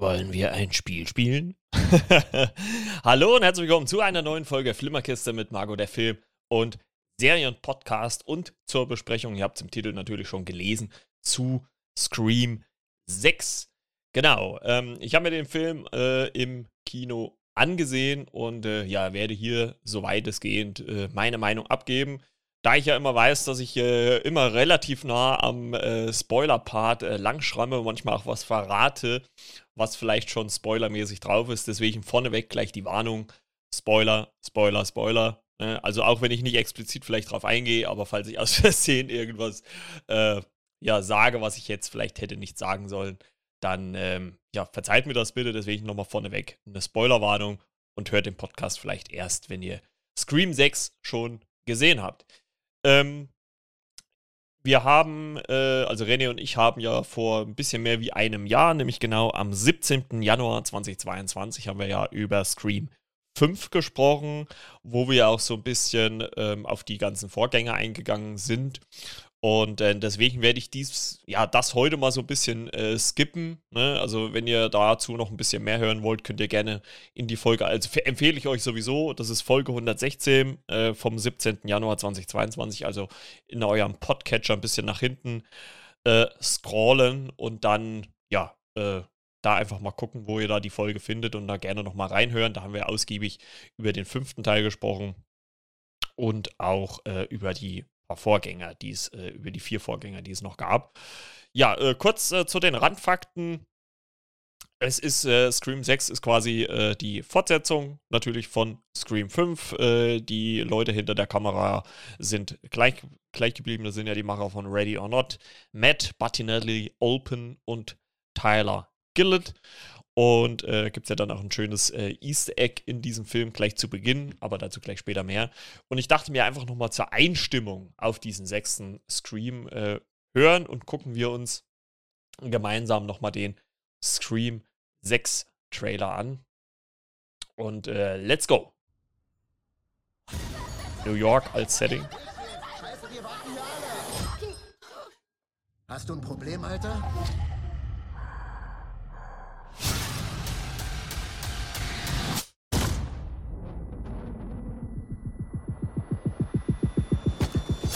Wollen wir ein Spiel spielen? Hallo und herzlich willkommen zu einer neuen Folge Flimmerkiste mit Margot der Film und Serienpodcast und zur Besprechung, ihr habt es im Titel natürlich schon gelesen, zu Scream 6. Genau, ähm, ich habe mir den Film äh, im Kino angesehen und äh, ja, werde hier so weitestgehend äh, meine Meinung abgeben da ich ja immer weiß, dass ich äh, immer relativ nah am äh, Spoiler-Part äh, langschramme, manchmal auch was verrate, was vielleicht schon spoilermäßig drauf ist. Deswegen vorneweg gleich die Warnung: Spoiler, Spoiler, Spoiler. Ne? Also auch wenn ich nicht explizit vielleicht drauf eingehe, aber falls ich aus Versehen irgendwas äh, ja, sage, was ich jetzt vielleicht hätte nicht sagen sollen, dann ähm, ja, verzeiht mir das bitte. Deswegen nochmal vorneweg eine Spoilerwarnung und hört den Podcast vielleicht erst, wenn ihr Scream 6 schon gesehen habt. Ähm, wir haben, äh, also René und ich haben ja vor ein bisschen mehr wie einem Jahr, nämlich genau am 17. Januar 2022, haben wir ja über Scream 5 gesprochen, wo wir auch so ein bisschen ähm, auf die ganzen Vorgänger eingegangen sind. Und äh, deswegen werde ich dies, ja, das heute mal so ein bisschen äh, skippen. Ne? Also, wenn ihr dazu noch ein bisschen mehr hören wollt, könnt ihr gerne in die Folge, also empfehle ich euch sowieso, das ist Folge 116 äh, vom 17. Januar 2022, also in eurem Podcatcher ein bisschen nach hinten äh, scrollen und dann, ja, äh, da einfach mal gucken, wo ihr da die Folge findet und da gerne nochmal reinhören. Da haben wir ausgiebig über den fünften Teil gesprochen und auch äh, über die Vorgänger, die es, äh, über die vier Vorgänger, die es noch gab. Ja, äh, kurz äh, zu den Randfakten. Es ist, äh, Scream 6 ist quasi äh, die Fortsetzung natürlich von Scream 5. Äh, die Leute hinter der Kamera sind gleich, gleich geblieben. Das sind ja die Macher von Ready or Not. Matt Battinelli, Olpen und Tyler Gillett. Und äh, gibt es ja dann auch ein schönes äh, Easter Egg in diesem Film gleich zu Beginn, aber dazu gleich später mehr. Und ich dachte mir einfach nochmal zur Einstimmung auf diesen sechsten Scream äh, hören und gucken wir uns gemeinsam nochmal den Scream 6 Trailer an. Und äh, let's go! New York als Setting. Hast du ein Problem, Alter?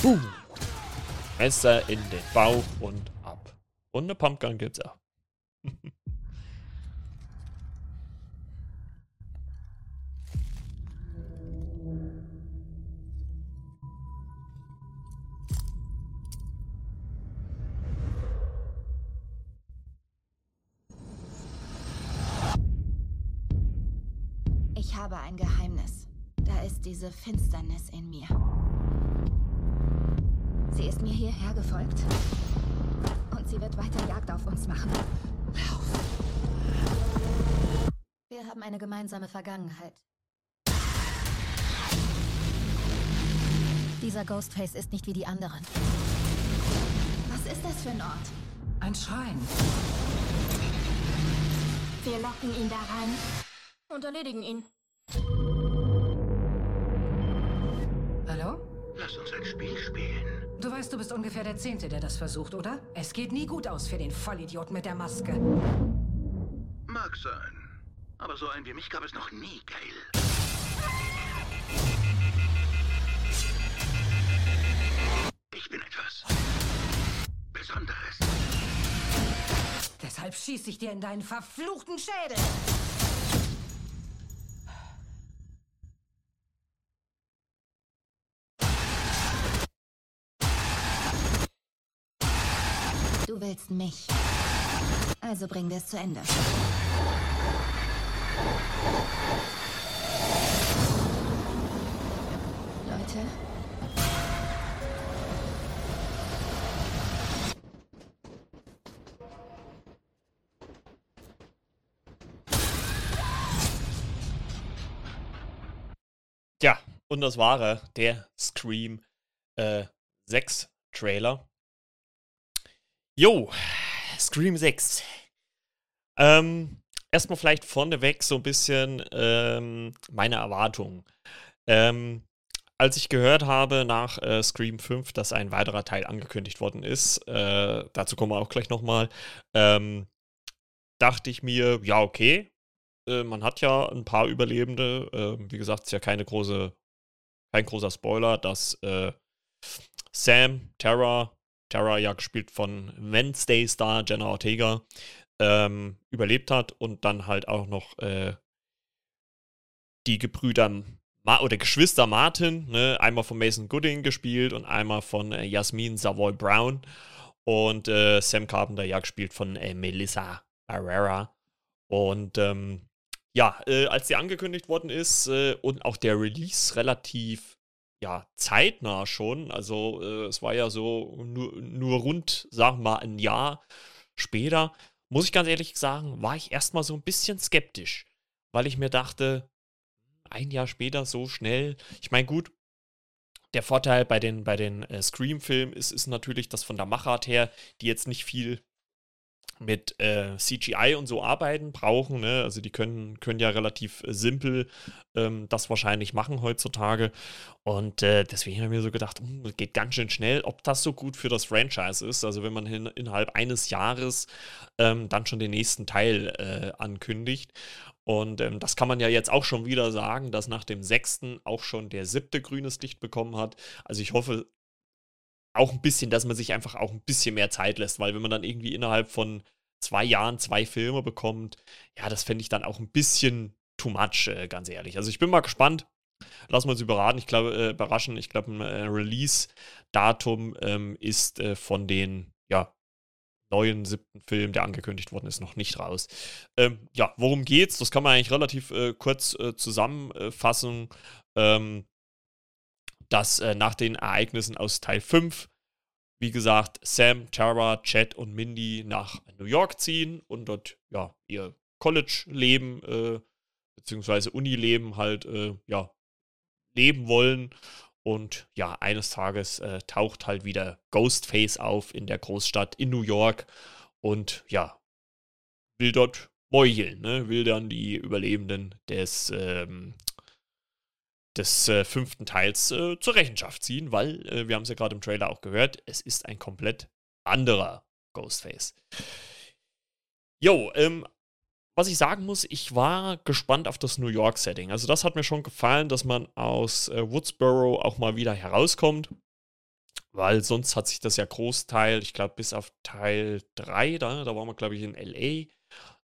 Boom. Messer in den Bauch und ab. Und eine Pumpgun gibt's auch. Ich habe ein Geheimnis. Da ist diese Finsternis in mir. Sie ist mir hierher gefolgt. Und sie wird weiter Jagd auf uns machen. Lauf. Wir haben eine gemeinsame Vergangenheit. Dieser Ghostface ist nicht wie die anderen. Was ist das für ein Ort? Ein Schrein. Wir locken ihn da rein und erledigen ihn. Hallo? Lass uns ein Spiel spielen. Du weißt, du bist ungefähr der Zehnte, der das versucht, oder? Es geht nie gut aus für den Vollidioten mit der Maske. Mag sein. Aber so einen wie mich gab es noch nie, Gail. Ich bin etwas Besonderes. Deshalb schieße ich dir in deinen verfluchten Schädel. Willst mich. Also bringen wir es zu Ende. Leute. Ja, und das war er, der Scream äh, 6 Trailer. Jo, Scream 6. Ähm, erstmal vielleicht vorneweg so ein bisschen ähm, meine Erwartungen. Ähm, als ich gehört habe nach äh, Scream 5, dass ein weiterer Teil angekündigt worden ist, äh, dazu kommen wir auch gleich nochmal, ähm, dachte ich mir, ja, okay. Äh, man hat ja ein paar Überlebende. Äh, wie gesagt, ist ja keine große, kein großer Spoiler, dass äh, Sam, Terra, Terra ja gespielt von Wednesday Star Jenna Ortega, ähm, überlebt hat und dann halt auch noch äh, die Gebrüder Ma oder Geschwister Martin, ne, einmal von Mason Gooding gespielt und einmal von äh, Jasmin Savoy Brown und äh, Sam Carpenter ja gespielt von äh, Melissa Barrera. Und ähm, ja, äh, als die angekündigt worden ist äh, und auch der Release relativ ja, zeitnah schon, also äh, es war ja so nur, nur rund, sagen wir mal, ein Jahr später, muss ich ganz ehrlich sagen, war ich erstmal so ein bisschen skeptisch, weil ich mir dachte, ein Jahr später so schnell, ich meine, gut, der Vorteil bei den, bei den äh, Scream-Filmen ist, ist natürlich, dass von der Machart her, die jetzt nicht viel mit äh, CGI und so arbeiten brauchen. Ne? Also die können, können ja relativ äh, simpel ähm, das wahrscheinlich machen heutzutage. Und äh, deswegen habe ich mir so gedacht, hm, das geht ganz schön schnell, ob das so gut für das Franchise ist. Also wenn man hin, innerhalb eines Jahres ähm, dann schon den nächsten Teil äh, ankündigt. Und ähm, das kann man ja jetzt auch schon wieder sagen, dass nach dem sechsten auch schon der siebte grünes Licht bekommen hat. Also ich hoffe, auch ein bisschen, dass man sich einfach auch ein bisschen mehr Zeit lässt, weil wenn man dann irgendwie innerhalb von zwei Jahren zwei Filme bekommt, ja, das fände ich dann auch ein bisschen too much, äh, ganz ehrlich. Also ich bin mal gespannt. Lassen wir uns überraten. Ich glaube, äh, überraschen. Ich glaube, ein äh, Release-Datum ähm, ist äh, von den, ja, neuen siebten Film, der angekündigt worden ist, noch nicht raus. Ähm, ja, worum geht's? Das kann man eigentlich relativ äh, kurz äh, zusammenfassen. Ähm, dass äh, nach den Ereignissen aus Teil 5, wie gesagt, Sam, Tara, Chad und Mindy nach New York ziehen und dort ja ihr College-Leben äh, beziehungsweise Uni-Leben halt äh, ja leben wollen. Und ja, eines Tages äh, taucht halt wieder Ghostface auf in der Großstadt in New York und ja, will dort meucheln, ne? will dann die Überlebenden des ähm, des äh, fünften Teils äh, zur Rechenschaft ziehen, weil, äh, wir haben es ja gerade im Trailer auch gehört, es ist ein komplett anderer Ghostface. Jo, ähm, was ich sagen muss, ich war gespannt auf das New York-Setting. Also das hat mir schon gefallen, dass man aus äh, Woodsboro auch mal wieder herauskommt, weil sonst hat sich das ja Großteil, ich glaube bis auf Teil 3, da, da waren wir glaube ich in LA,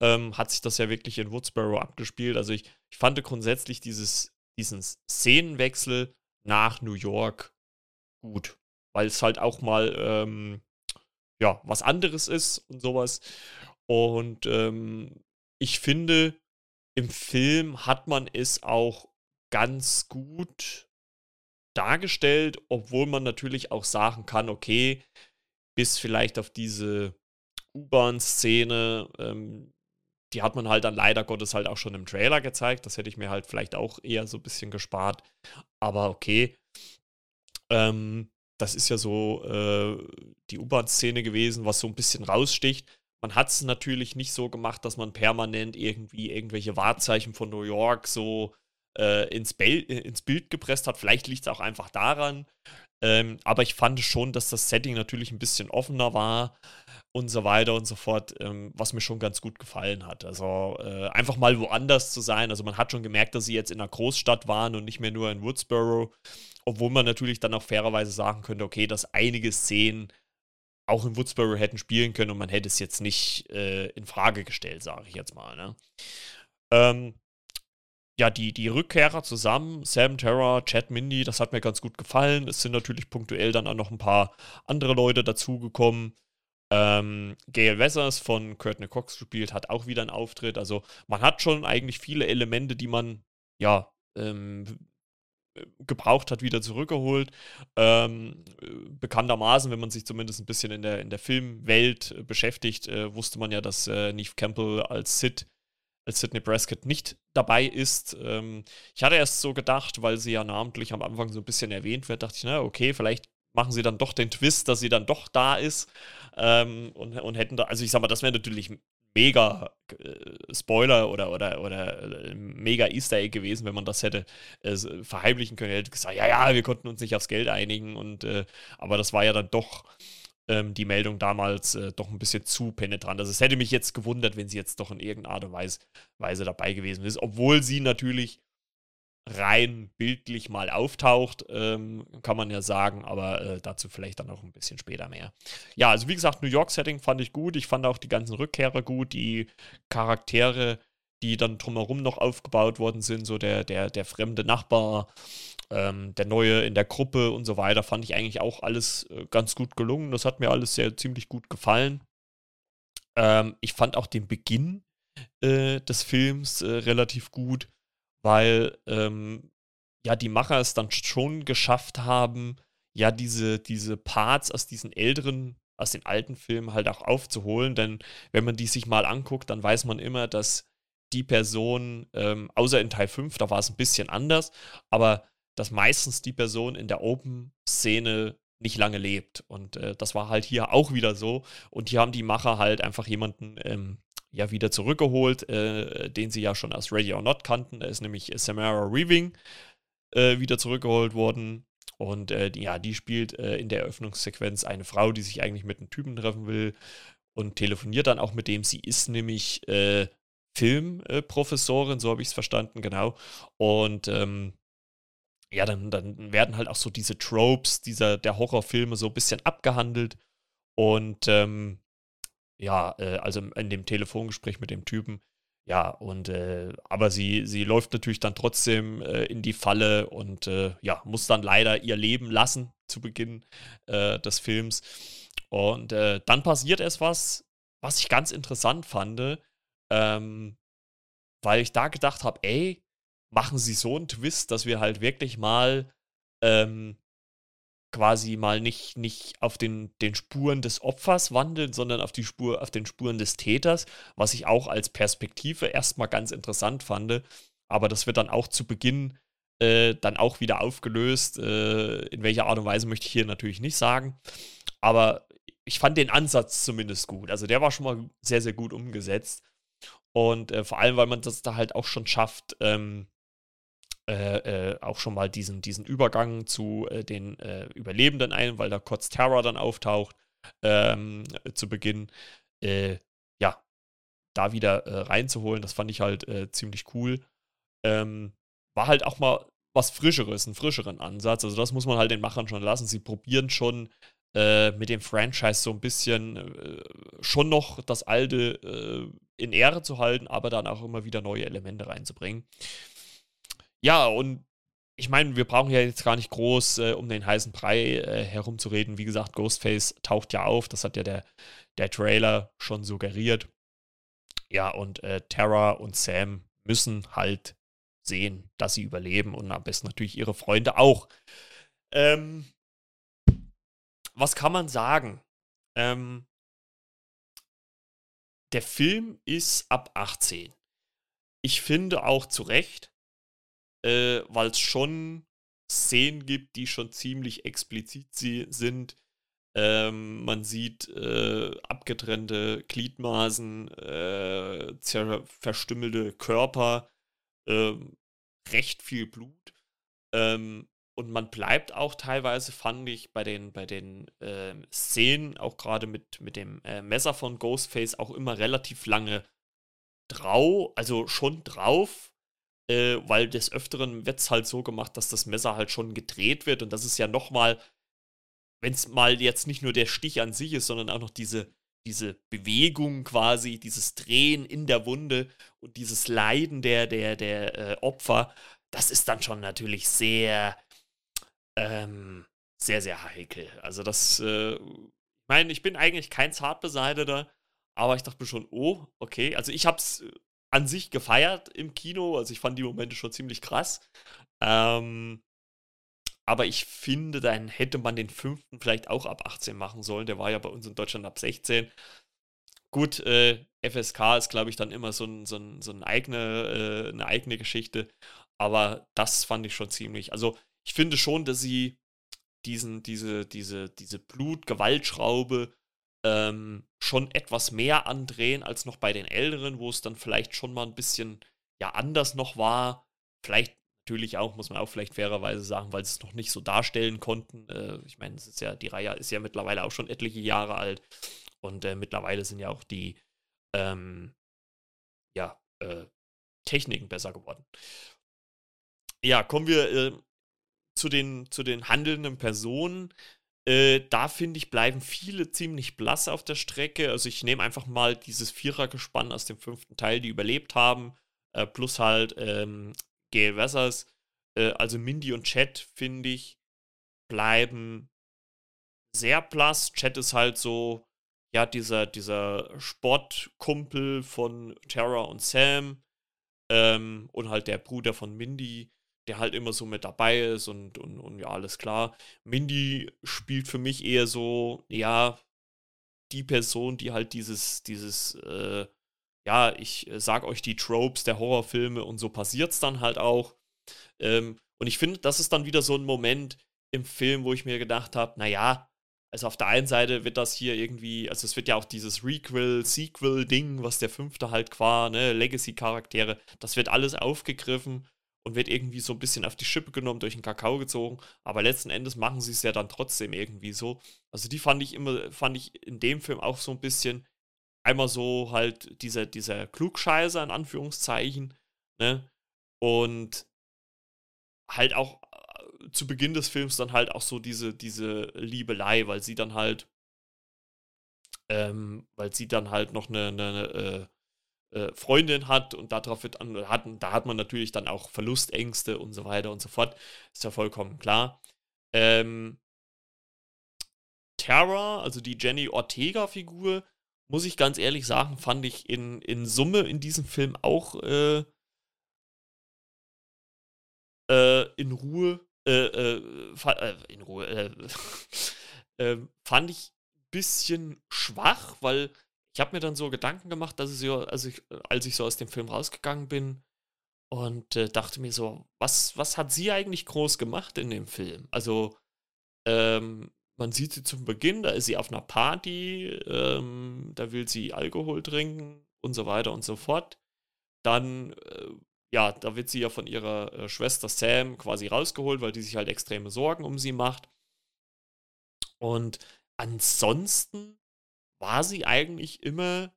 ähm, hat sich das ja wirklich in Woodsboro abgespielt. Also ich, ich fand grundsätzlich dieses diesen Szenenwechsel nach New York gut, weil es halt auch mal ähm, ja was anderes ist und sowas. Und ähm, ich finde, im Film hat man es auch ganz gut dargestellt, obwohl man natürlich auch sagen kann, okay, bis vielleicht auf diese U-Bahn-Szene, ähm, die hat man halt dann leider Gottes halt auch schon im Trailer gezeigt. Das hätte ich mir halt vielleicht auch eher so ein bisschen gespart. Aber okay. Ähm, das ist ja so äh, die U-Bahn-Szene gewesen, was so ein bisschen raussticht. Man hat es natürlich nicht so gemacht, dass man permanent irgendwie irgendwelche Wahrzeichen von New York so äh, ins, ins, Bild gepresst hat. Vielleicht liegt es auch einfach daran. Ähm, aber ich fand schon, dass das Setting natürlich ein bisschen offener war und so weiter und so fort, ähm, was mir schon ganz gut gefallen hat. Also äh, einfach mal woanders zu sein. Also man hat schon gemerkt, dass sie jetzt in einer Großstadt waren und nicht mehr nur in Woodsboro, obwohl man natürlich dann auch fairerweise sagen könnte, okay, dass einige Szenen auch in Woodsboro hätten spielen können und man hätte es jetzt nicht äh, in Frage gestellt, sage ich jetzt mal. Ne? Ähm, ja, die, die Rückkehrer zusammen, Sam, Terra, Chad, Mindy, das hat mir ganz gut gefallen. Es sind natürlich punktuell dann auch noch ein paar andere Leute dazugekommen. Ähm, Gail Wessers von Courtney Cox gespielt, hat auch wieder einen Auftritt. Also man hat schon eigentlich viele Elemente, die man ja ähm, gebraucht hat, wieder zurückgeholt. Ähm, bekanntermaßen, wenn man sich zumindest ein bisschen in der, in der Filmwelt äh, beschäftigt, äh, wusste man ja, dass äh, Neve Campbell als Sid, als Sidney Prescott nicht dabei ist. Ähm, ich hatte erst so gedacht, weil sie ja namentlich am Anfang so ein bisschen erwähnt wird, dachte ich, na, okay, vielleicht machen sie dann doch den Twist, dass sie dann doch da ist. Ähm, und, und hätten da, also ich sag mal, das wäre natürlich mega äh, Spoiler oder, oder, oder äh, mega Easter Egg gewesen, wenn man das hätte äh, verheimlichen können. Hätte gesagt, ja, ja, wir konnten uns nicht aufs Geld einigen und äh, aber das war ja dann doch ähm, die Meldung damals äh, doch ein bisschen zu penetrant. Also es hätte mich jetzt gewundert, wenn sie jetzt doch in irgendeiner Art und Weise, Weise dabei gewesen ist, obwohl sie natürlich rein bildlich mal auftaucht, ähm, kann man ja sagen, aber äh, dazu vielleicht dann auch ein bisschen später mehr. Ja, also wie gesagt, New York-Setting fand ich gut. Ich fand auch die ganzen Rückkehrer gut, die Charaktere, die dann drumherum noch aufgebaut worden sind, so der, der, der fremde Nachbar, ähm, der Neue in der Gruppe und so weiter, fand ich eigentlich auch alles äh, ganz gut gelungen. Das hat mir alles sehr ziemlich gut gefallen. Ähm, ich fand auch den Beginn äh, des Films äh, relativ gut weil ähm, ja die Macher es dann schon geschafft haben, ja diese, diese Parts aus diesen älteren, aus den alten Filmen halt auch aufzuholen. Denn wenn man die sich mal anguckt, dann weiß man immer, dass die Person, ähm, außer in Teil 5, da war es ein bisschen anders, aber dass meistens die Person in der Open-Szene nicht lange lebt. Und äh, das war halt hier auch wieder so. Und hier haben die Macher halt einfach jemanden ähm, ja wieder zurückgeholt, äh, den sie ja schon aus Ready or Not kannten. Da ist nämlich Samara Weaving äh, wieder zurückgeholt worden. Und äh, die, ja, die spielt äh, in der Eröffnungssequenz eine Frau, die sich eigentlich mit einem Typen treffen will und telefoniert dann auch mit dem. Sie ist nämlich äh, Filmprofessorin, so habe ich es verstanden, genau. Und ähm, ja, dann, dann werden halt auch so diese Tropes dieser, der Horrorfilme so ein bisschen abgehandelt. Und ähm, ja, äh, also in dem Telefongespräch mit dem Typen. Ja, und äh, aber sie, sie läuft natürlich dann trotzdem äh, in die Falle und äh, ja, muss dann leider ihr Leben lassen zu Beginn äh, des Films. Und äh, dann passiert es was, was ich ganz interessant fand, ähm, weil ich da gedacht habe, ey, machen sie so einen Twist, dass wir halt wirklich mal ähm, quasi mal nicht, nicht auf den, den Spuren des Opfers wandeln, sondern auf die Spur, auf den Spuren des Täters, was ich auch als Perspektive erstmal ganz interessant fand. Aber das wird dann auch zu Beginn äh, dann auch wieder aufgelöst. Äh, in welcher Art und Weise möchte ich hier natürlich nicht sagen. Aber ich fand den Ansatz zumindest gut. Also der war schon mal sehr, sehr gut umgesetzt. Und äh, vor allem, weil man das da halt auch schon schafft, ähm, äh, äh, auch schon mal diesen, diesen Übergang zu äh, den äh, Überlebenden ein, weil da kurz Terror dann auftaucht ähm, zu Beginn. Äh, ja, da wieder äh, reinzuholen, das fand ich halt ziemlich cool. Ähm, war halt auch mal was Frischeres, einen frischeren Ansatz. Also das muss man halt den Machern schon lassen. Sie probieren schon mit dem Franchise so ein bisschen schon noch das alte in Ehre zu halten, aber dann auch immer wieder neue Elemente reinzubringen. Ja, und ich meine, wir brauchen ja jetzt gar nicht groß äh, um den heißen Brei äh, herumzureden. Wie gesagt, Ghostface taucht ja auf. Das hat ja der, der Trailer schon suggeriert. Ja, und äh, Tara und Sam müssen halt sehen, dass sie überleben und am besten natürlich ihre Freunde auch. Ähm, was kann man sagen? Ähm, der Film ist ab 18. Ich finde auch zu Recht, äh, weil es schon Szenen gibt, die schon ziemlich explizit sind. Ähm, man sieht äh, abgetrennte Gliedmaßen, äh, verstümmelte Körper, äh, recht viel Blut. Ähm, und man bleibt auch teilweise, fand ich, bei den, bei den äh, Szenen, auch gerade mit, mit dem äh, Messer von Ghostface, auch immer relativ lange drauf, also schon drauf, äh, weil des Öfteren wird es halt so gemacht, dass das Messer halt schon gedreht wird und das ist ja nochmal, wenn es mal jetzt nicht nur der Stich an sich ist, sondern auch noch diese, diese Bewegung quasi, dieses Drehen in der Wunde und dieses Leiden der, der, der äh, Opfer, das ist dann schon natürlich sehr, ähm, sehr, sehr heikel. Also das, äh, ich meine, ich bin eigentlich kein Zartbeseiteter, aber ich dachte mir schon, oh, okay. Also ich hab's an sich gefeiert im Kino. Also ich fand die Momente schon ziemlich krass. Ähm, aber ich finde, dann hätte man den fünften vielleicht auch ab 18 machen sollen. Der war ja bei uns in Deutschland ab 16. Gut, äh, FSK ist, glaube ich, dann immer so, ein, so, ein, so eine, eigene, äh, eine eigene Geschichte. Aber das fand ich schon ziemlich. Also ich finde schon, dass sie diesen, diese, diese, diese Blut-Gewaltschraube ähm, schon etwas mehr andrehen als noch bei den Älteren, wo es dann vielleicht schon mal ein bisschen ja anders noch war. Vielleicht natürlich auch, muss man auch vielleicht fairerweise sagen, weil sie es noch nicht so darstellen konnten. Äh, ich meine, es ist ja, die Reihe ist ja mittlerweile auch schon etliche Jahre alt. Und äh, mittlerweile sind ja auch die ähm, ja, äh, Techniken besser geworden. Ja, kommen wir äh, zu, den, zu den handelnden Personen. Äh, da finde ich, bleiben viele ziemlich blass auf der Strecke. Also ich nehme einfach mal dieses Vierergespann aus dem fünften Teil, die überlebt haben, äh, plus halt ähm, Gail Wessers. Äh, also Mindy und Chat, finde ich, bleiben sehr blass. Chat ist halt so, ja, dieser, dieser Sportkumpel von Tara und Sam ähm, und halt der Bruder von Mindy, der halt immer so mit dabei ist und, und, und ja, alles klar. Mindy spielt für mich eher so, ja, die Person, die halt dieses, dieses, äh, ja, ich sag euch die Tropes der Horrorfilme und so passiert's dann halt auch. Ähm, und ich finde, das ist dann wieder so ein Moment im Film, wo ich mir gedacht habe, naja, also auf der einen Seite wird das hier irgendwie, also es wird ja auch dieses Requel, Sequel-Ding, was der fünfte halt qua, ne, Legacy-Charaktere, das wird alles aufgegriffen und wird irgendwie so ein bisschen auf die Schippe genommen, durch den Kakao gezogen. Aber letzten Endes machen sie es ja dann trotzdem irgendwie so. Also die fand ich immer, fand ich in dem Film auch so ein bisschen einmal so halt dieser, dieser Klugscheißer in Anführungszeichen, ne? Und halt auch zu Beginn des Films dann halt auch so diese, diese Liebelei, weil sie dann halt, ähm, weil sie dann halt noch eine, eine äh, äh, Freundin hat und darauf wird an, hat, da hat man natürlich dann auch Verlustängste und so weiter und so fort. Ist ja vollkommen klar. Ähm, Terra, also die Jenny Ortega-Figur, muss ich ganz ehrlich sagen, fand ich in, in Summe in diesem Film auch äh, äh, in Ruhe äh, äh, äh, in Ruhe, äh, ähm, fand ich ein bisschen schwach, weil ich habe mir dann so Gedanken gemacht, dass es ja, also ich, als ich so aus dem Film rausgegangen bin und äh, dachte mir so, was, was hat sie eigentlich groß gemacht in dem Film? Also, ähm, man sieht sie zum Beginn, da ist sie auf einer Party, ähm, da will sie Alkohol trinken und so weiter und so fort. Dann äh, ja, da wird sie ja von ihrer äh, Schwester Sam quasi rausgeholt, weil die sich halt extreme Sorgen um sie macht. Und ansonsten war sie eigentlich immer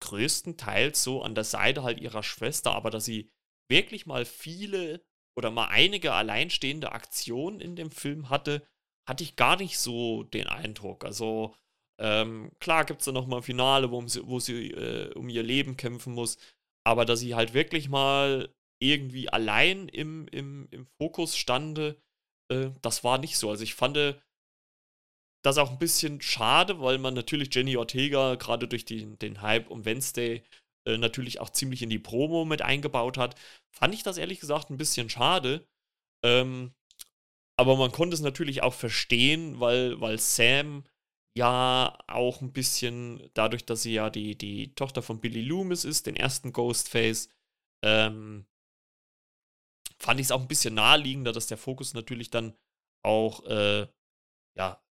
größtenteils so an der Seite halt ihrer Schwester, aber dass sie wirklich mal viele oder mal einige alleinstehende Aktionen in dem Film hatte, hatte ich gar nicht so den Eindruck. Also ähm, klar gibt es da nochmal Finale, wo sie, wo sie äh, um ihr Leben kämpfen muss, aber dass sie halt wirklich mal irgendwie allein im, im, im Fokus stande, äh, das war nicht so. Also ich fand das auch ein bisschen schade, weil man natürlich Jenny Ortega gerade durch die, den Hype um Wednesday äh, natürlich auch ziemlich in die Promo mit eingebaut hat. Fand ich das ehrlich gesagt ein bisschen schade. Ähm, aber man konnte es natürlich auch verstehen, weil, weil Sam ja auch ein bisschen dadurch, dass sie ja die, die Tochter von Billy Loomis ist, den ersten Ghostface, ähm, fand ich es auch ein bisschen naheliegender, dass der Fokus natürlich dann auch äh, ja,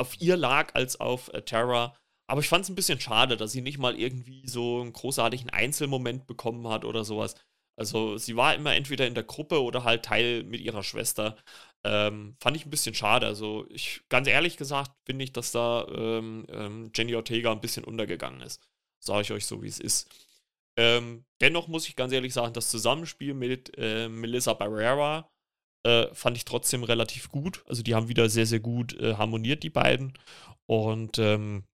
auf ihr lag als auf äh, Terra. Aber ich fand es ein bisschen schade, dass sie nicht mal irgendwie so einen großartigen Einzelmoment bekommen hat oder sowas. Also sie war immer entweder in der Gruppe oder halt Teil mit ihrer Schwester. Ähm, fand ich ein bisschen schade. Also ich, ganz ehrlich gesagt, finde ich, dass da ähm, ähm, Jenny Ortega ein bisschen untergegangen ist. Sage ich euch so, wie es ist. Ähm, dennoch muss ich ganz ehrlich sagen, das Zusammenspiel mit äh, Melissa Barrera äh, fand ich trotzdem relativ gut. Also die haben wieder sehr, sehr gut äh, harmoniert, die beiden. Und ähm,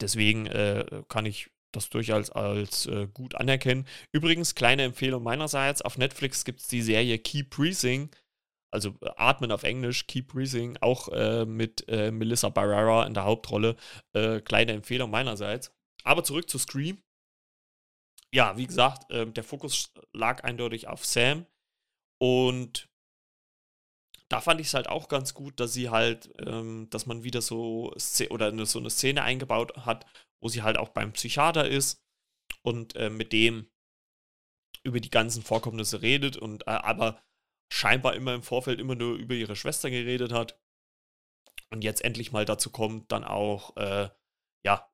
deswegen äh, kann ich das durchaus als äh, gut anerkennen. Übrigens, kleine Empfehlung meinerseits, auf Netflix gibt es die Serie Keep Breathing also äh, Atmen auf Englisch, Keep Breathing, auch äh, mit äh, Melissa Barrera in der Hauptrolle. Äh, kleine Empfehlung meinerseits. Aber zurück zu Scream. Ja, wie gesagt, ähm, der Fokus lag eindeutig auf Sam. Und da fand ich es halt auch ganz gut, dass sie halt, ähm, dass man wieder so oder eine, so eine Szene eingebaut hat, wo sie halt auch beim Psychiater ist und äh, mit dem über die ganzen Vorkommnisse redet und äh, aber scheinbar immer im Vorfeld immer nur über ihre Schwester geredet hat und jetzt endlich mal dazu kommt, dann auch, äh, ja,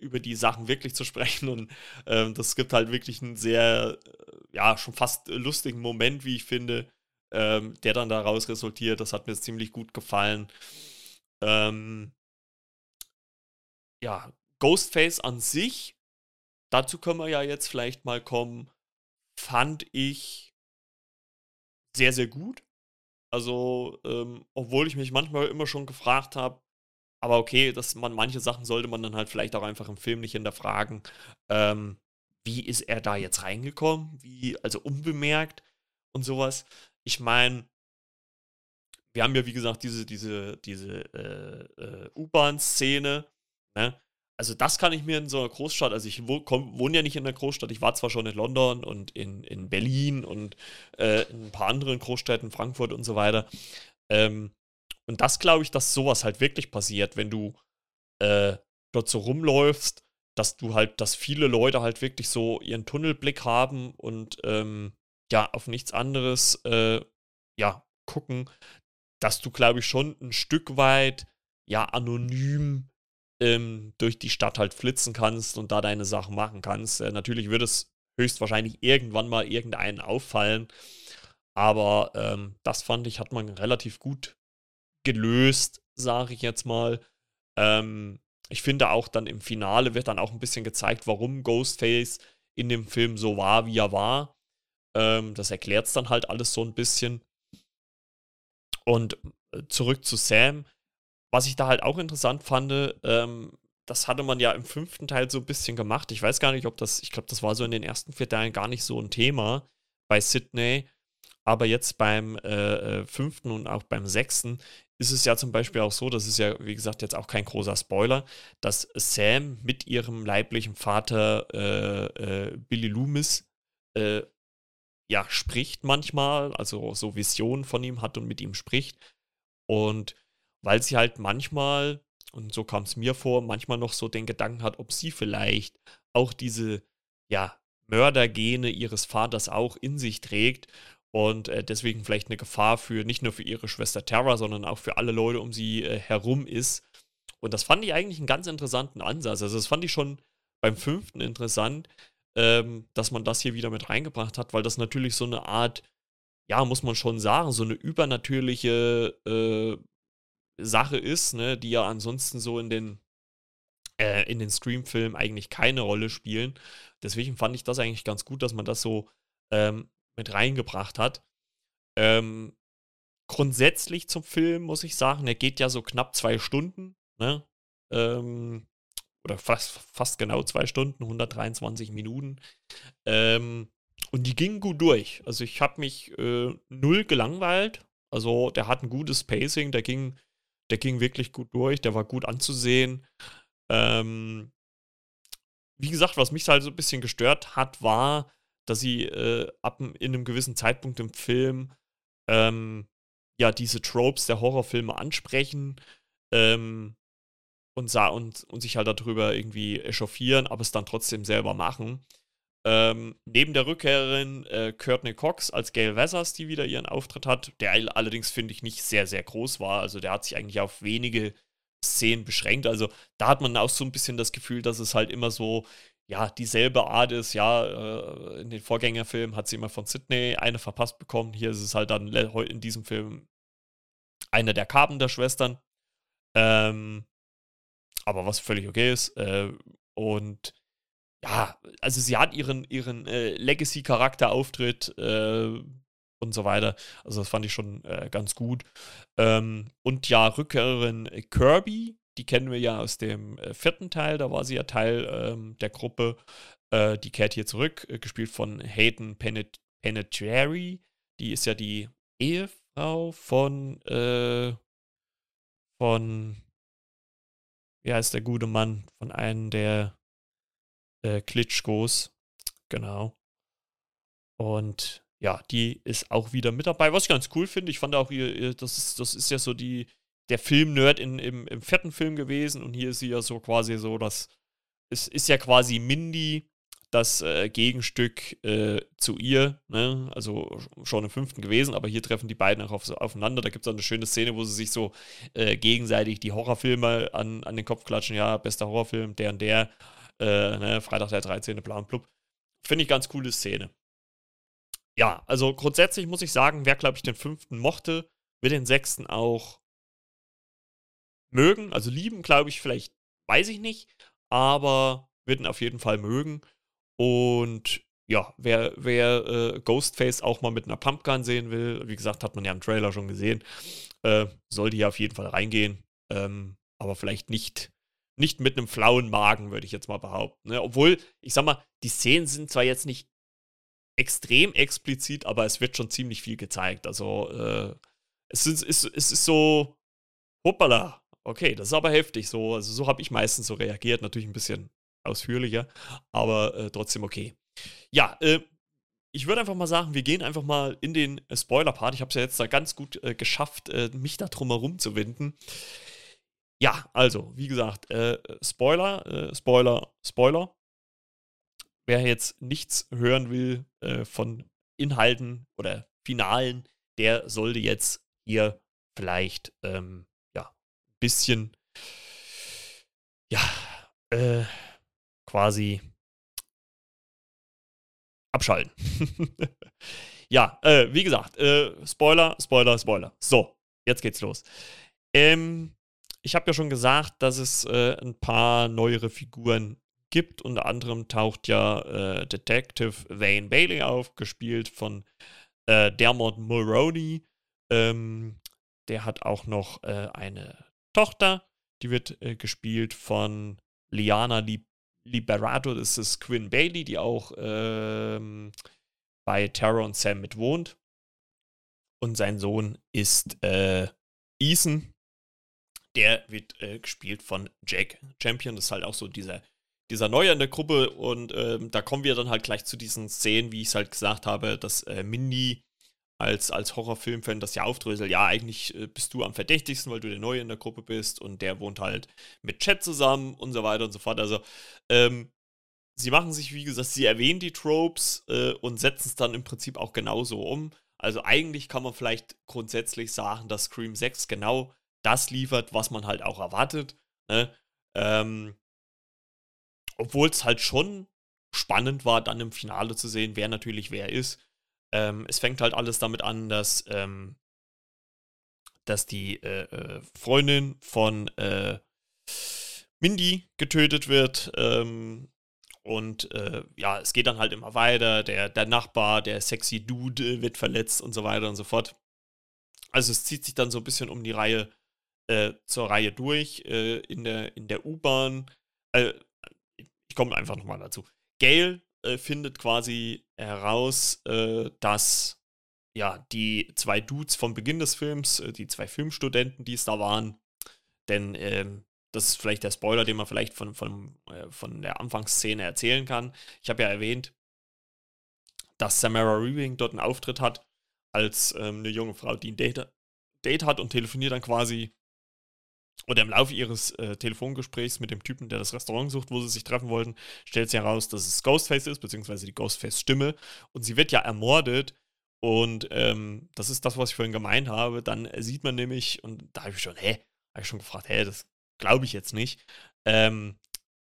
über die Sachen wirklich zu sprechen und äh, das gibt halt wirklich ein sehr, äh, ja, schon fast lustigen Moment, wie ich finde, ähm, der dann daraus resultiert. Das hat mir ziemlich gut gefallen. Ähm, ja, Ghostface an sich, dazu können wir ja jetzt vielleicht mal kommen, fand ich sehr, sehr gut. Also, ähm, obwohl ich mich manchmal immer schon gefragt habe, aber okay, dass man manche Sachen sollte man dann halt vielleicht auch einfach im Film nicht hinterfragen. Ähm, wie ist er da jetzt reingekommen? Wie, also unbemerkt und sowas. Ich meine, wir haben ja, wie gesagt, diese, diese, diese äh, äh, U-Bahn-Szene, ne? Also das kann ich mir in so einer Großstadt, also ich wohne ja nicht in einer Großstadt, ich war zwar schon in London und in, in Berlin und äh, in ein paar anderen Großstädten, Frankfurt und so weiter. Ähm, und das glaube ich, dass sowas halt wirklich passiert, wenn du äh, dort so rumläufst, dass du halt, dass viele Leute halt wirklich so ihren Tunnelblick haben und ähm, ja, auf nichts anderes äh, ja, gucken, dass du, glaube ich, schon ein Stück weit ja anonym ähm, durch die Stadt halt flitzen kannst und da deine Sachen machen kannst. Äh, natürlich wird es höchstwahrscheinlich irgendwann mal irgendeinen auffallen, aber ähm, das fand ich, hat man relativ gut gelöst, sage ich jetzt mal. Ähm, ich finde auch dann im Finale wird dann auch ein bisschen gezeigt, warum Ghostface in dem Film so war, wie er war. Ähm, das erklärt es dann halt alles so ein bisschen. Und äh, zurück zu Sam. Was ich da halt auch interessant fand, ähm, das hatte man ja im fünften Teil so ein bisschen gemacht. Ich weiß gar nicht, ob das, ich glaube, das war so in den ersten vier Teilen gar nicht so ein Thema bei Sydney. Aber jetzt beim äh, äh fünften und auch beim sechsten ist es ja zum Beispiel auch so, das ist ja, wie gesagt, jetzt auch kein großer Spoiler, dass Sam mit ihrem leiblichen Vater äh, äh, Billy Loomis äh, ja spricht manchmal, also so Visionen von ihm hat und mit ihm spricht. Und weil sie halt manchmal, und so kam es mir vor, manchmal noch so den Gedanken hat, ob sie vielleicht auch diese, ja, Mördergene ihres Vaters auch in sich trägt und äh, deswegen vielleicht eine Gefahr für nicht nur für ihre Schwester Terra, sondern auch für alle Leute um sie äh, herum ist. Und das fand ich eigentlich einen ganz interessanten Ansatz. Also das fand ich schon beim fünften interessant, ähm, dass man das hier wieder mit reingebracht hat, weil das natürlich so eine Art, ja, muss man schon sagen, so eine übernatürliche äh, Sache ist, ne, die ja ansonsten so in den äh, den Scream-Filmen eigentlich keine Rolle spielen. Deswegen fand ich das eigentlich ganz gut, dass man das so ähm, mit reingebracht hat. Ähm, grundsätzlich zum Film muss ich sagen, er geht ja so knapp zwei Stunden, ne? Ähm, oder fast, fast genau zwei Stunden, 123 Minuten. Ähm, und die gingen gut durch. Also ich habe mich äh, null gelangweilt. Also der hat ein gutes Pacing, der ging, der ging wirklich gut durch, der war gut anzusehen. Ähm, wie gesagt, was mich halt so ein bisschen gestört hat, war, dass sie äh, ab in einem gewissen Zeitpunkt im Film ähm, ja diese Tropes der Horrorfilme ansprechen ähm, und, und, und sich halt darüber irgendwie echauffieren, aber es dann trotzdem selber machen. Ähm, neben der Rückkehrerin äh, Courtney Cox als Gail Wessers, die wieder ihren Auftritt hat, der allerdings finde ich nicht sehr, sehr groß war. Also der hat sich eigentlich auf wenige Szenen beschränkt. Also da hat man auch so ein bisschen das Gefühl, dass es halt immer so ja, dieselbe Art ist, ja, äh, in den Vorgängerfilmen hat sie immer von Sydney eine verpasst bekommen. Hier ist es halt dann in diesem Film eine der Carpenter-Schwestern. Ähm, aber was völlig okay ist. Äh, und ja, also sie hat ihren, ihren äh, Legacy-Charakter-Auftritt äh, und so weiter. Also das fand ich schon äh, ganz gut. Ähm, und ja, Rückkehrerin Kirby, die kennen wir ja aus dem äh, vierten Teil, da war sie ja Teil ähm, der Gruppe. Äh, die kehrt hier zurück, äh, gespielt von Hayden Penet Penetary. Die ist ja die Ehefrau von, äh, von, wie heißt der gute Mann, von einem der äh, Klitschkos. Genau. Und ja, die ist auch wieder mit dabei, was ich ganz cool finde. Ich fand auch, ihr, das, ist, das ist ja so die, der Film-Nerd im, im vierten Film gewesen und hier ist sie ja so quasi so, dass es ist ja quasi Mindy das äh, Gegenstück äh, zu ihr, ne? also schon im fünften gewesen, aber hier treffen die beiden auch auf, aufeinander. Da gibt es eine schöne Szene, wo sie sich so äh, gegenseitig die Horrorfilme an, an den Kopf klatschen. Ja, bester Horrorfilm, der und der, äh, ne? Freitag der 13. bla und blub. Finde ich ganz coole Szene. ja, also grundsätzlich muss ich sagen, wer, glaube ich, den fünften mochte, wird den sechsten auch mögen. Also lieben, glaube ich, vielleicht, weiß ich nicht, aber wird ihn auf jeden Fall mögen. Und ja, wer, wer äh, Ghostface auch mal mit einer Pumpgun sehen will, wie gesagt, hat man ja im Trailer schon gesehen, äh, sollte hier auf jeden Fall reingehen. Ähm, aber vielleicht nicht, nicht mit einem flauen Magen, würde ich jetzt mal behaupten. Ne? Obwohl, ich sag mal, die Szenen sind zwar jetzt nicht extrem explizit, aber es wird schon ziemlich viel gezeigt. Also, äh, es, ist, es, es ist so, hoppala, okay, das ist aber heftig. So, also so habe ich meistens so reagiert, natürlich ein bisschen ausführlicher, aber äh, trotzdem okay. Ja, äh, ich würde einfach mal sagen, wir gehen einfach mal in den äh, Spoiler-Part. Ich habe es ja jetzt da ganz gut äh, geschafft, äh, mich da drum herum zu winden. Ja, also, wie gesagt, äh, Spoiler, Spoiler, Spoiler. Wer jetzt nichts hören will von Inhalten oder Finalen, der sollte jetzt hier vielleicht ähm, bisschen ja äh, quasi abschalten. ja, äh, wie gesagt, äh, Spoiler, Spoiler, Spoiler. So, jetzt geht's los. Ähm, ich habe ja schon gesagt, dass es äh, ein paar neuere Figuren gibt. Unter anderem taucht ja äh, Detective Wayne Bailey auf, gespielt von äh, Dermot Mulroney. Ähm, der hat auch noch äh, eine Tochter, die wird gespielt von Liana Li Liberato, das ist Quinn Bailey, die auch ähm, bei Terror und Sam mit wohnt. Und sein Sohn ist äh, Ethan. Der wird äh, gespielt von Jack Champion. Das ist halt auch so dieser, dieser Neue in der Gruppe. Und ähm, da kommen wir dann halt gleich zu diesen Szenen, wie ich es halt gesagt habe, dass äh, Mindy als, als Horrorfilmfan das ja aufdröselt, ja, eigentlich äh, bist du am verdächtigsten, weil du der Neue in der Gruppe bist und der wohnt halt mit Chat zusammen und so weiter und so fort. Also, ähm, sie machen sich, wie gesagt, sie erwähnen die Tropes äh, und setzen es dann im Prinzip auch genauso um. Also eigentlich kann man vielleicht grundsätzlich sagen, dass Scream 6 genau das liefert, was man halt auch erwartet. Ne? Ähm, Obwohl es halt schon spannend war, dann im Finale zu sehen, wer natürlich wer ist. Ähm, es fängt halt alles damit an, dass, ähm, dass die äh, äh, Freundin von äh, Mindy getötet wird. Ähm, und äh, ja, es geht dann halt immer weiter. Der, der Nachbar, der sexy Dude wird verletzt und so weiter und so fort. Also es zieht sich dann so ein bisschen um die Reihe äh, zur Reihe durch äh, in der, in der U-Bahn. ich komme einfach nochmal dazu. Gail äh, findet quasi heraus, äh, dass ja die zwei Dudes vom Beginn des Films, äh, die zwei Filmstudenten, die es da waren, denn ähm, das ist vielleicht der Spoiler, den man vielleicht von, von, äh, von der Anfangsszene erzählen kann. Ich habe ja erwähnt, dass Samara Weaving dort einen Auftritt hat als ähm, eine junge Frau, die ein Date, Date hat und telefoniert dann quasi oder im Laufe ihres äh, Telefongesprächs mit dem Typen, der das Restaurant sucht, wo sie sich treffen wollten, stellt sie heraus, dass es Ghostface ist, beziehungsweise die Ghostface-Stimme. Und sie wird ja ermordet. Und ähm, das ist das, was ich vorhin gemeint habe. Dann sieht man nämlich, und da habe ich schon, hä, habe ich schon gefragt, hä, das glaube ich jetzt nicht, ähm,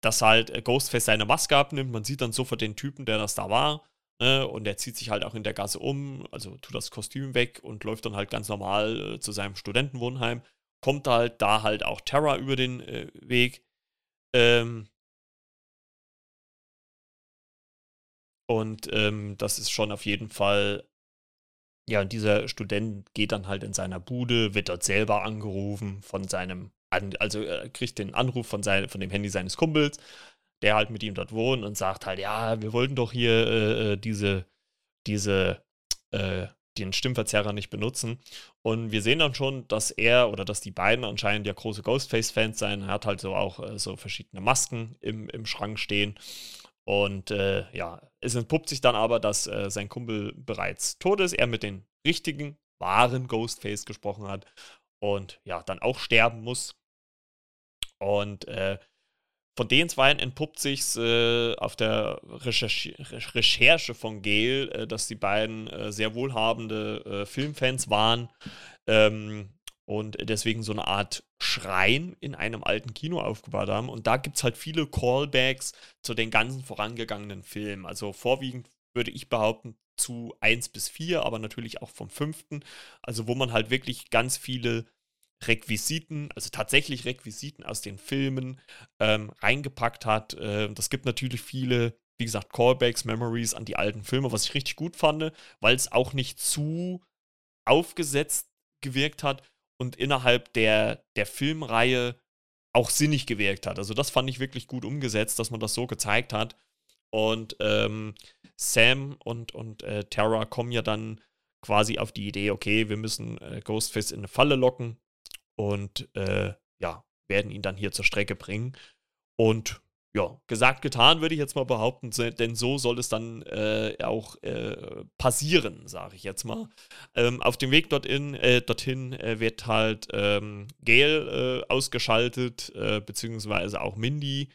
dass halt äh, Ghostface seine Maske abnimmt. Man sieht dann sofort den Typen, der das da war. Ne? Und der zieht sich halt auch in der Gasse um, also tut das Kostüm weg und läuft dann halt ganz normal äh, zu seinem Studentenwohnheim kommt halt da halt auch Terra über den äh, Weg. Ähm, und ähm, das ist schon auf jeden Fall, ja, dieser Student geht dann halt in seiner Bude, wird dort selber angerufen von seinem, also er kriegt den Anruf von, sein, von dem Handy seines Kumpels, der halt mit ihm dort wohnt und sagt halt, ja, wir wollten doch hier äh, äh diese, diese, äh, den Stimmverzerrer nicht benutzen. Und wir sehen dann schon, dass er oder dass die beiden anscheinend ja große Ghostface-Fans sein. Er hat halt so auch äh, so verschiedene Masken im, im Schrank stehen. Und äh, ja, es entpuppt sich dann aber, dass äh, sein Kumpel bereits tot ist, er mit den richtigen, wahren Ghostface gesprochen hat und ja, dann auch sterben muss. Und äh, von den zwei entpuppt sich äh, auf der Recherche, Recherche von Gail, äh, dass die beiden äh, sehr wohlhabende äh, Filmfans waren ähm, und deswegen so eine Art Schrein in einem alten Kino aufgebaut haben. Und da gibt es halt viele Callbacks zu den ganzen vorangegangenen Filmen. Also vorwiegend würde ich behaupten, zu 1 bis 4, aber natürlich auch vom fünften. Also wo man halt wirklich ganz viele Requisiten, also tatsächlich Requisiten aus den Filmen ähm, reingepackt hat. Äh, das gibt natürlich viele, wie gesagt, Callbacks, Memories an die alten Filme, was ich richtig gut fand, weil es auch nicht zu aufgesetzt gewirkt hat und innerhalb der, der Filmreihe auch sinnig gewirkt hat. Also das fand ich wirklich gut umgesetzt, dass man das so gezeigt hat. Und ähm, Sam und, und äh, Tara kommen ja dann quasi auf die Idee, okay, wir müssen äh, Ghostface in eine Falle locken und äh, ja, werden ihn dann hier zur Strecke bringen. Und ja, gesagt, getan, würde ich jetzt mal behaupten, denn so soll es dann äh, auch äh, passieren, sage ich jetzt mal. Ähm, auf dem Weg dorthin, äh, dorthin äh, wird halt ähm, Gail äh, ausgeschaltet, äh, beziehungsweise auch Mindy.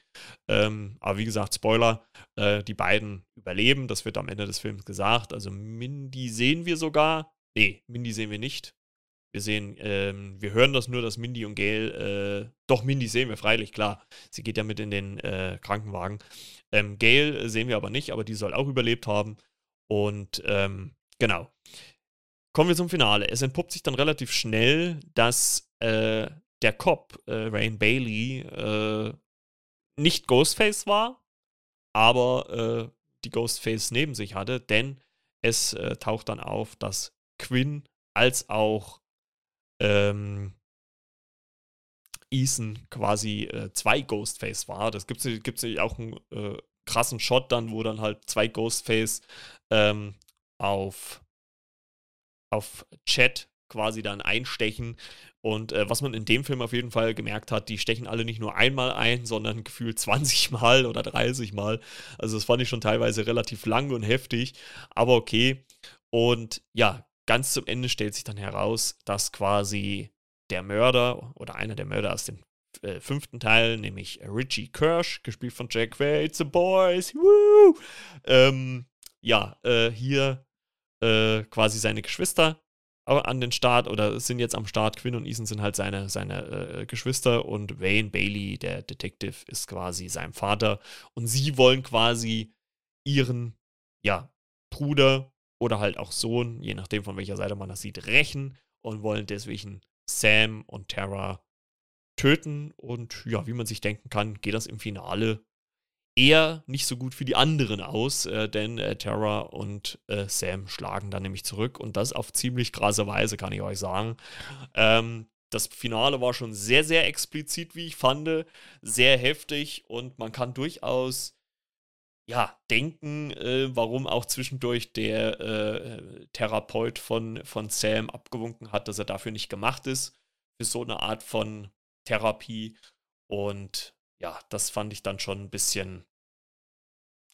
Ähm, aber wie gesagt, Spoiler, die beiden überleben, das wird am Ende des Films gesagt. Also Mindy sehen wir sogar. Nee, Mindy sehen wir nicht. Wir sehen, ähm, wir hören das nur, dass Mindy und Gail, äh, doch Mindy sehen wir freilich, klar. Sie geht ja mit in den äh, Krankenwagen. Ähm, Gail sehen wir aber nicht, aber die soll auch überlebt haben. Und ähm, genau. Kommen wir zum Finale. Es entpuppt sich dann relativ schnell, dass äh, der Cop, äh, Rain Bailey, äh, nicht Ghostface war, aber äh, die Ghostface neben sich hatte, denn es taucht dann auf, dass Quinn als auch ähm, Ethan quasi äh, zwei Ghostface war. Das gibt es gibt's auch einen äh, krassen Shot dann, wo dann halt zwei Ghostface ähm, auf, auf Chat quasi dann einstechen. Und äh, was man in dem Film auf jeden Fall gemerkt hat, die stechen alle nicht nur einmal ein, sondern gefühlt 20 Mal oder 30 Mal. Also das fand ich schon teilweise relativ lang und heftig, aber okay. Und ja, ganz zum Ende stellt sich dann heraus, dass quasi der Mörder oder einer der Mörder aus dem äh, fünften Teil, nämlich Richie Kirsch, gespielt von Jack Wade, The Boys, woo! Ähm, ja, äh, hier äh, quasi seine Geschwister an den Start oder sind jetzt am Start. Quinn und Ethan sind halt seine, seine äh, Geschwister und Wayne Bailey, der Detective, ist quasi sein Vater und sie wollen quasi ihren, ja, Bruder oder halt auch Sohn, je nachdem von welcher Seite man das sieht, rächen und wollen deswegen Sam und Tara töten. Und ja, wie man sich denken kann, geht das im Finale eher nicht so gut für die anderen aus, äh, denn äh, Tara und äh, Sam schlagen dann nämlich zurück und das auf ziemlich krasse Weise, kann ich euch sagen. Ähm, das Finale war schon sehr, sehr explizit, wie ich fand, sehr heftig und man kann durchaus ja, denken, äh, warum auch zwischendurch der äh, Therapeut von, von Sam abgewunken hat, dass er dafür nicht gemacht ist, für so eine Art von Therapie. Und ja, das fand ich dann schon ein bisschen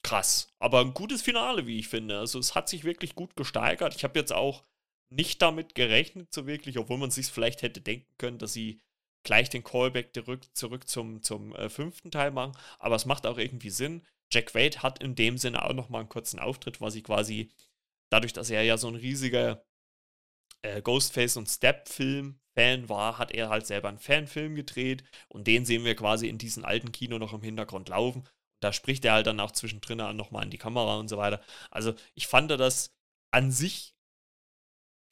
krass. Aber ein gutes Finale, wie ich finde. Also es hat sich wirklich gut gesteigert. Ich habe jetzt auch nicht damit gerechnet, so wirklich, obwohl man sich vielleicht hätte denken können, dass sie gleich den Callback zurück, zurück zum, zum äh, fünften Teil machen. Aber es macht auch irgendwie Sinn. Jack Wade hat in dem Sinne auch nochmal einen kurzen Auftritt, was sie quasi, dadurch, dass er ja so ein riesiger äh, Ghostface- und Step-Film-Fan war, hat er halt selber einen Fanfilm gedreht und den sehen wir quasi in diesem alten Kino noch im Hintergrund laufen. Da spricht er halt dann auch zwischendrin nochmal in die Kamera und so weiter. Also ich fand das an sich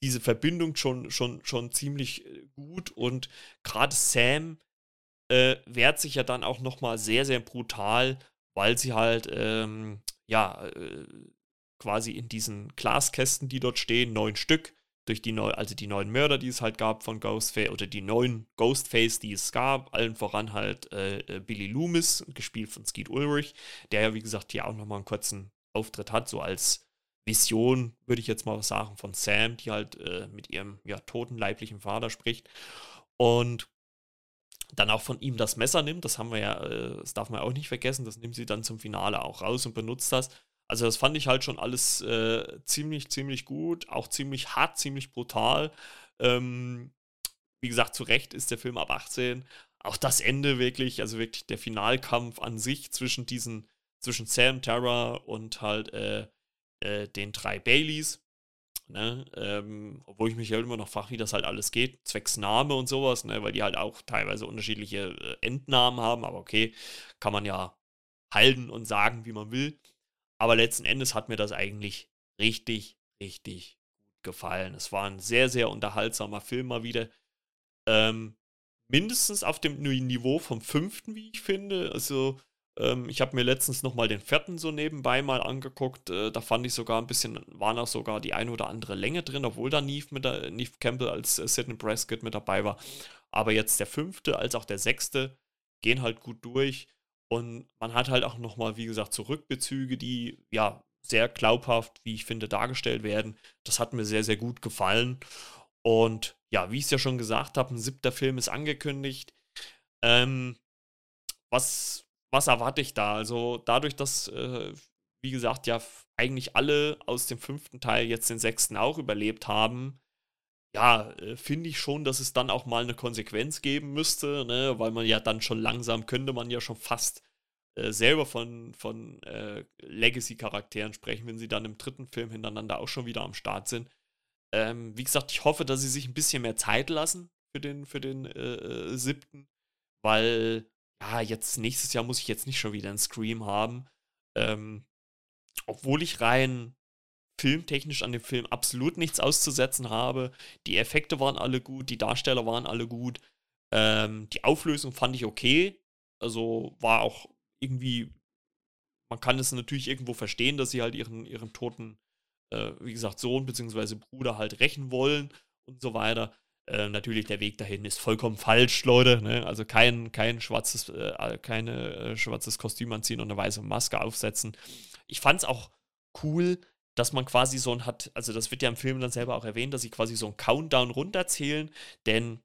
diese Verbindung schon, schon, schon ziemlich äh, gut und gerade Sam äh, wehrt sich ja dann auch nochmal sehr, sehr brutal weil sie halt, ähm, ja, äh, quasi in diesen Glaskästen, die dort stehen, neun Stück, durch die neu, also die neuen Mörder, die es halt gab von Ghostface, oder die neuen Ghostface, die es gab, allen voran halt äh, äh, Billy Loomis, gespielt von Skeet Ulrich, der ja, wie gesagt, hier auch nochmal einen kurzen Auftritt hat, so als Vision, würde ich jetzt mal sagen, von Sam, die halt äh, mit ihrem ja, toten leiblichen Vater spricht. Und dann auch von ihm das Messer nimmt. Das haben wir ja, äh, das darf man auch nicht vergessen. Das nimmt sie dann zum Finale auch raus und benutzt das. Also das fand ich halt schon alles äh, ziemlich, ziemlich gut, auch ziemlich hart, ziemlich brutal. Ähm, wie gesagt, zu Recht ist der Film ab 18. Auch das Ende wirklich, also wirklich der Finalkampf an sich zwischen diesen, zwischen Sam, Tara und halt äh, äh, den drei Baileys. Ne? Ähm, obwohl ich mich halt immer noch frage, wie das halt alles geht, zwecks Name und sowas, ne? weil die halt auch teilweise unterschiedliche äh, Endnamen haben, aber okay, kann man ja halten und sagen, wie man will. Aber letzten Endes hat mir das eigentlich richtig, richtig gut gefallen. Es war ein sehr, sehr unterhaltsamer Film mal wieder. Ähm, mindestens auf dem Niveau vom fünften, wie ich finde. Also, ähm, ich habe mir letztens nochmal den vierten so nebenbei mal angeguckt. Äh, da fand ich sogar ein bisschen, war noch sogar die eine oder andere Länge drin, obwohl da Neve, mit der, Neve Campbell als äh, Sidney Prescott mit dabei war. Aber jetzt der fünfte als auch der sechste gehen halt gut durch. Und man hat halt auch nochmal, wie gesagt, Zurückbezüge, die ja sehr glaubhaft, wie ich finde, dargestellt werden. Das hat mir sehr, sehr gut gefallen. Und ja, wie ich es ja schon gesagt habe, ein siebter Film ist angekündigt. Ähm, was, was erwarte ich da? Also dadurch, dass, äh, wie gesagt, ja eigentlich alle aus dem fünften Teil jetzt den sechsten auch überlebt haben, ja, äh, finde ich schon, dass es dann auch mal eine Konsequenz geben müsste, ne? weil man ja dann schon langsam könnte man ja schon fast äh, selber von, von äh, Legacy-Charakteren sprechen, wenn sie dann im dritten Film hintereinander auch schon wieder am Start sind. Ähm, wie gesagt, ich hoffe, dass sie sich ein bisschen mehr Zeit lassen für den, für den äh, siebten, weil ja, jetzt nächstes Jahr muss ich jetzt nicht schon wieder einen Scream haben. Ähm, obwohl ich rein filmtechnisch an dem Film absolut nichts auszusetzen habe. Die Effekte waren alle gut, die Darsteller waren alle gut. Ähm, die Auflösung fand ich okay. Also war auch irgendwie, man kann es natürlich irgendwo verstehen, dass sie halt ihren, ihren toten, äh, wie gesagt, Sohn bzw. Bruder halt rächen wollen und so weiter. Äh, natürlich, der Weg dahin ist vollkommen falsch, Leute. Ne? Also kein, kein schwarzes, äh, keine äh, schwarzes Kostüm anziehen und eine weiße Maske aufsetzen. Ich fand es auch cool, dass man quasi so ein hat, also das wird ja im Film dann selber auch erwähnt, dass sie quasi so einen Countdown runterzählen, denn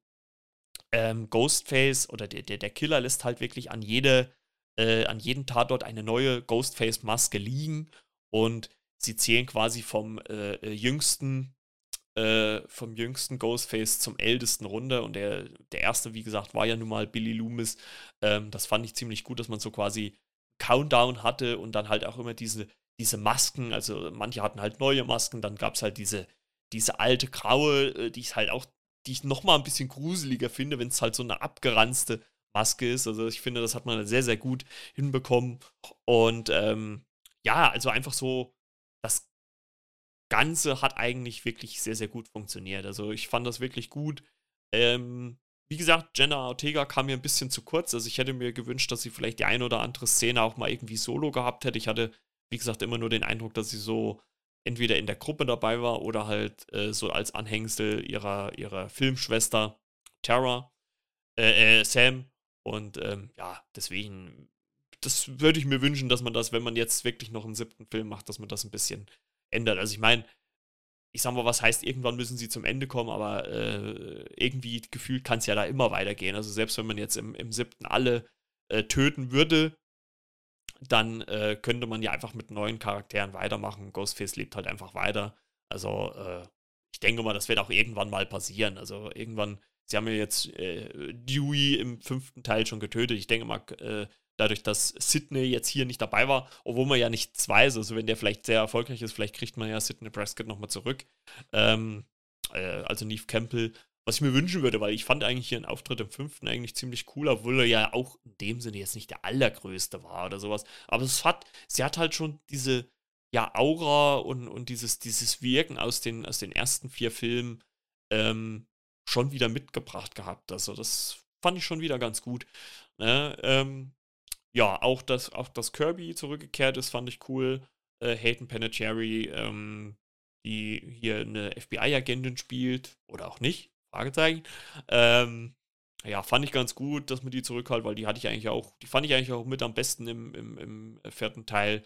ähm, Ghostface oder der, der, der Killer lässt halt wirklich an jede, äh, an jeden Tatort eine neue Ghostface-Maske liegen und sie zählen quasi vom äh, äh jüngsten äh, vom jüngsten Ghostface zum ältesten runter und der, der erste, wie gesagt, war ja nun mal Billy Loomis. Ähm, das fand ich ziemlich gut, dass man so quasi Countdown hatte und dann halt auch immer diese diese Masken, also manche hatten halt neue Masken, dann gab es halt diese, diese alte graue, äh, die ich halt auch, die ich nochmal ein bisschen gruseliger finde, wenn es halt so eine abgeranzte Maske ist. Also ich finde, das hat man sehr, sehr gut hinbekommen. Und ähm, ja, also einfach so, das Ganze hat eigentlich wirklich sehr, sehr gut funktioniert. Also ich fand das wirklich gut. Ähm, wie gesagt, Jenna Ortega kam mir ein bisschen zu kurz. Also ich hätte mir gewünscht, dass sie vielleicht die eine oder andere Szene auch mal irgendwie solo gehabt hätte. Ich hatte wie gesagt, immer nur den Eindruck, dass sie so entweder in der Gruppe dabei war oder halt äh, so als Anhängsel ihrer, ihrer Filmschwester Tara, äh, äh, Sam. Und ähm, ja, deswegen, das würde ich mir wünschen, dass man das, wenn man jetzt wirklich noch einen siebten Film macht, dass man das ein bisschen ändert. Also ich meine, ich sag mal, was heißt, irgendwann müssen sie zum Ende kommen, aber äh, irgendwie gefühlt kann es ja da immer weitergehen. Also selbst wenn man jetzt im, im siebten alle äh, töten würde, dann äh, könnte man ja einfach mit neuen Charakteren weitermachen. Ghostface lebt halt einfach weiter. Also äh, ich denke mal, das wird auch irgendwann mal passieren. Also irgendwann, sie haben ja jetzt äh, Dewey im fünften Teil schon getötet. Ich denke mal, äh, dadurch, dass Sidney jetzt hier nicht dabei war, obwohl man ja nichts weiß, also wenn der vielleicht sehr erfolgreich ist, vielleicht kriegt man ja Sidney Prescott nochmal zurück. Ähm, äh, also Neve Campbell was ich mir wünschen würde, weil ich fand eigentlich ihren Auftritt im fünften eigentlich ziemlich cool, obwohl er ja auch in dem Sinne jetzt nicht der allergrößte war oder sowas. Aber es hat, sie hat halt schon diese, ja, Aura und, und dieses, dieses Wirken aus den, aus den ersten vier Filmen ähm, schon wieder mitgebracht gehabt. Also das fand ich schon wieder ganz gut. Ne? Ähm, ja, auch dass, auch dass Kirby zurückgekehrt ist, fand ich cool. Äh, Hayden Panettiere, ähm, die hier eine FBI-Agentin spielt, oder auch nicht, Fragezeichen. Ähm, ja, fand ich ganz gut, dass man die zurückhält, weil die hatte ich eigentlich auch, die fand ich eigentlich auch mit am besten im, im, im vierten Teil.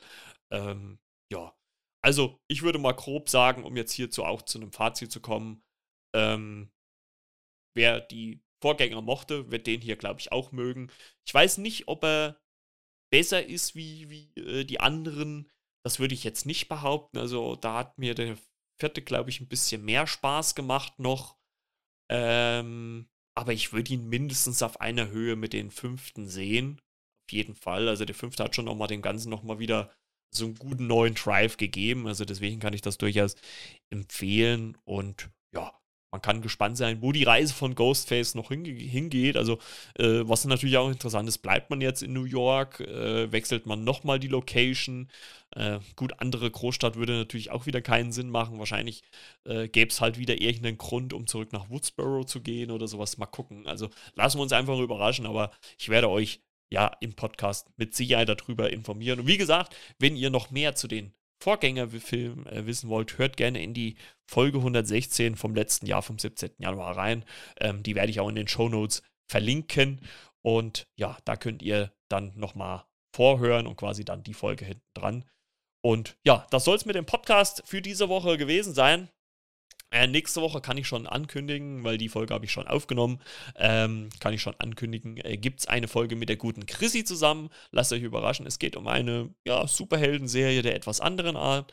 Ähm, ja. Also, ich würde mal grob sagen, um jetzt hierzu auch zu einem Fazit zu kommen, ähm, wer die Vorgänger mochte, wird den hier, glaube ich, auch mögen. Ich weiß nicht, ob er besser ist wie, wie äh, die anderen. Das würde ich jetzt nicht behaupten. Also, da hat mir der vierte, glaube ich, ein bisschen mehr Spaß gemacht noch. Ähm, aber ich würde ihn mindestens auf einer Höhe mit den fünften sehen. Auf jeden Fall. Also der fünfte hat schon nochmal dem Ganzen nochmal wieder so einen guten neuen Drive gegeben. Also deswegen kann ich das durchaus empfehlen. Und ja, man kann gespannt sein, wo die Reise von Ghostface noch hinge hingeht. Also, äh, was natürlich auch interessant ist, bleibt man jetzt in New York, äh, wechselt man nochmal die Location. Äh, gut, andere Großstadt würde natürlich auch wieder keinen Sinn machen. Wahrscheinlich äh, gäbe es halt wieder irgendeinen Grund, um zurück nach Woodsboro zu gehen oder sowas. Mal gucken. Also, lassen wir uns einfach überraschen, aber ich werde euch ja im Podcast mit Sicherheit darüber informieren. Und wie gesagt, wenn ihr noch mehr zu den Vorgängerfilm äh, wissen wollt, hört gerne in die Folge 116 vom letzten Jahr, vom 17. Januar rein. Ähm, die werde ich auch in den Show Notes verlinken. Und ja, da könnt ihr dann nochmal vorhören und quasi dann die Folge hinten dran. Und ja, das soll es mit dem Podcast für diese Woche gewesen sein. Äh, nächste Woche kann ich schon ankündigen, weil die Folge habe ich schon aufgenommen. Ähm, kann ich schon ankündigen, äh, gibt es eine Folge mit der guten Chrissy zusammen. Lasst euch überraschen. Es geht um eine ja, Superhelden-Serie der etwas anderen Art.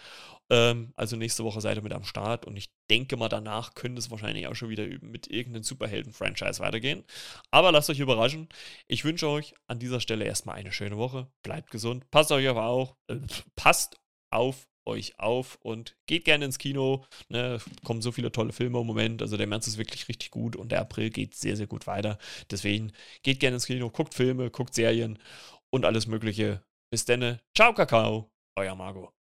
Ähm, also nächste Woche seid ihr mit am Start und ich denke mal, danach könnte es wahrscheinlich auch schon wieder mit irgendeinem Superhelden-Franchise weitergehen. Aber lasst euch überraschen. Ich wünsche euch an dieser Stelle erstmal eine schöne Woche. Bleibt gesund. Passt euch aber auch. Äh, passt auf euch auf und geht gerne ins Kino. Ne, kommen so viele tolle Filme im Moment. Also der März ist wirklich richtig gut und der April geht sehr, sehr gut weiter. Deswegen geht gerne ins Kino, guckt Filme, guckt Serien und alles Mögliche. Bis denne. Ciao, Kakao. Euer Margot.